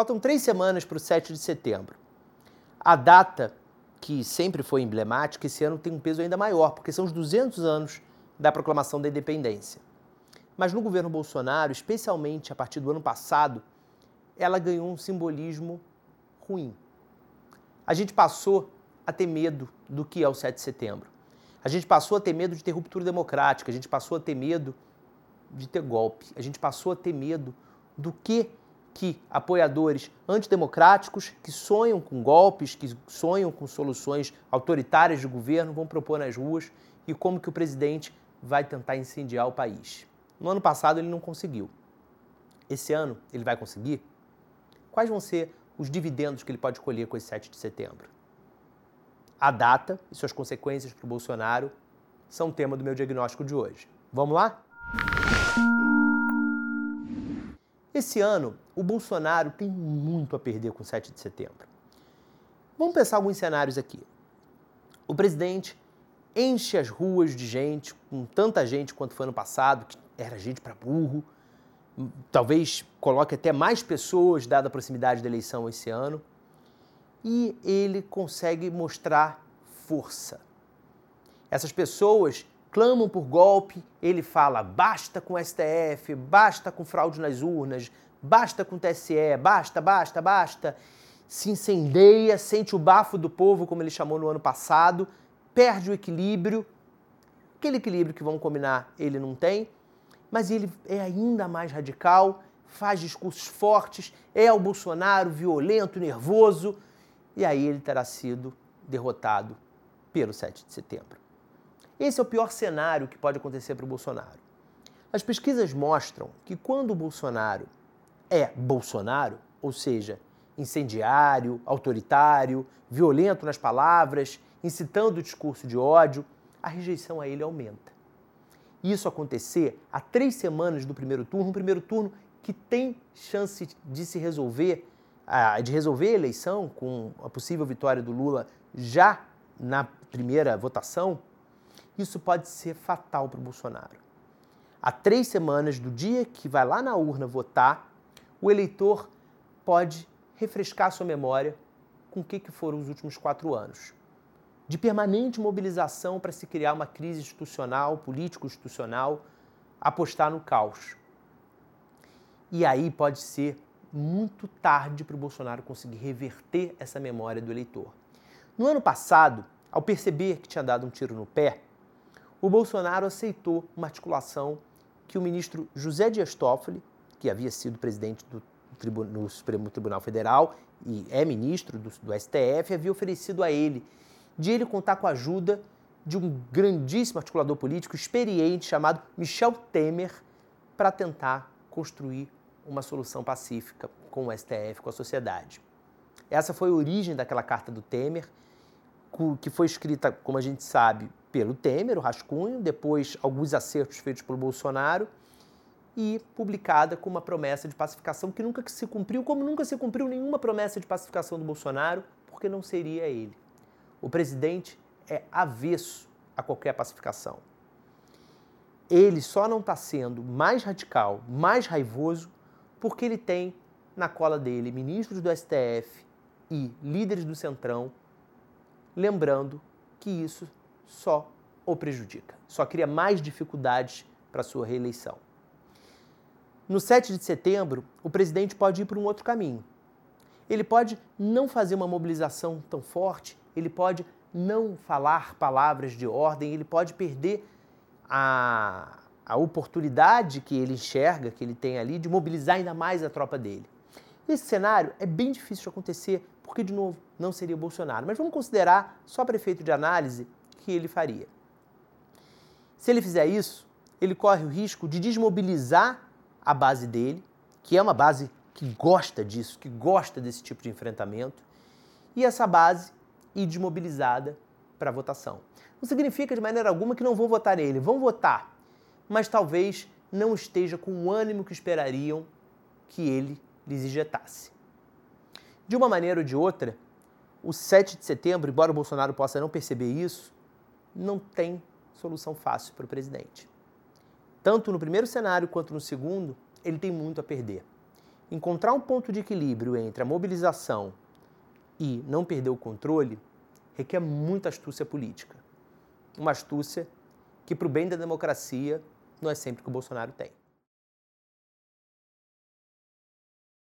Faltam três semanas para o 7 de setembro. A data, que sempre foi emblemática, esse ano tem um peso ainda maior, porque são os 200 anos da proclamação da independência. Mas no governo Bolsonaro, especialmente a partir do ano passado, ela ganhou um simbolismo ruim. A gente passou a ter medo do que é o 7 de setembro. A gente passou a ter medo de ter ruptura democrática, a gente passou a ter medo de ter golpe, a gente passou a ter medo do que que apoiadores antidemocráticos que sonham com golpes, que sonham com soluções autoritárias de governo vão propor nas ruas e como que o presidente vai tentar incendiar o país. No ano passado ele não conseguiu. Esse ano ele vai conseguir? Quais vão ser os dividendos que ele pode colher com esse 7 de setembro? A data e suas consequências para o Bolsonaro são tema do meu diagnóstico de hoje. Vamos lá? Esse ano, o Bolsonaro tem muito a perder com o 7 de setembro. Vamos pensar alguns cenários aqui. O presidente enche as ruas de gente, com tanta gente quanto foi ano passado, que era gente para burro. Talvez coloque até mais pessoas, dada a proximidade da eleição esse ano e ele consegue mostrar força. Essas pessoas clamam por golpe, ele fala basta com STF, basta com fraude nas urnas, basta com TSE, basta, basta, basta. Se incendeia, sente o bafo do povo, como ele chamou no ano passado, perde o equilíbrio. Aquele equilíbrio que vamos combinar, ele não tem, mas ele é ainda mais radical, faz discursos fortes, é o Bolsonaro violento, nervoso e aí ele terá sido derrotado pelo 7 de setembro. Esse é o pior cenário que pode acontecer para o Bolsonaro. As pesquisas mostram que quando o Bolsonaro é Bolsonaro, ou seja, incendiário, autoritário, violento nas palavras, incitando o discurso de ódio, a rejeição a ele aumenta. Isso acontecer há três semanas do primeiro turno, um primeiro turno que tem chance de se resolver de resolver a eleição com a possível vitória do Lula já na primeira votação, isso pode ser fatal para o Bolsonaro. Há três semanas do dia que vai lá na urna votar, o eleitor pode refrescar sua memória com o que, foram os últimos quatro anos. De permanente mobilização para se criar uma crise institucional, político-institucional, apostar no caos. E aí pode ser muito tarde para o Bolsonaro conseguir reverter essa memória do eleitor. No ano passado, ao perceber que tinha dado um tiro no pé, o Bolsonaro aceitou uma articulação que o ministro José Dias Toffoli, que havia sido presidente do, do Supremo Tribunal Federal e é ministro do, do STF, havia oferecido a ele, de ele contar com a ajuda de um grandíssimo articulador político experiente chamado Michel Temer para tentar construir uma solução pacífica com o STF, com a sociedade. Essa foi a origem daquela carta do Temer, que foi escrita, como a gente sabe, pelo Temer, o rascunho, depois alguns acertos feitos pelo Bolsonaro e publicada com uma promessa de pacificação que nunca se cumpriu, como nunca se cumpriu nenhuma promessa de pacificação do Bolsonaro, porque não seria ele. O presidente é avesso a qualquer pacificação. Ele só não está sendo mais radical, mais raivoso, porque ele tem na cola dele ministros do STF e líderes do Centrão, lembrando que isso só o prejudica, só cria mais dificuldades para sua reeleição. No 7 de setembro, o presidente pode ir por um outro caminho. Ele pode não fazer uma mobilização tão forte, ele pode não falar palavras de ordem, ele pode perder a, a oportunidade que ele enxerga, que ele tem ali, de mobilizar ainda mais a tropa dele. Esse cenário é bem difícil de acontecer, porque, de novo, não seria Bolsonaro. Mas vamos considerar, só para efeito de análise, que ele faria. Se ele fizer isso, ele corre o risco de desmobilizar a base dele, que é uma base que gosta disso, que gosta desse tipo de enfrentamento, e essa base ir desmobilizada para a votação. Não significa de maneira alguma que não vão votar nele, vão votar, mas talvez não esteja com o ânimo que esperariam que ele lhes injetasse. De uma maneira ou de outra, o 7 de setembro, embora o Bolsonaro possa não perceber isso, não tem solução fácil para o presidente. Tanto no primeiro cenário quanto no segundo, ele tem muito a perder. encontrar um ponto de equilíbrio entre a mobilização e não perder o controle requer muita astúcia política. Uma astúcia que, para o bem da democracia, não é sempre que o Bolsonaro tem.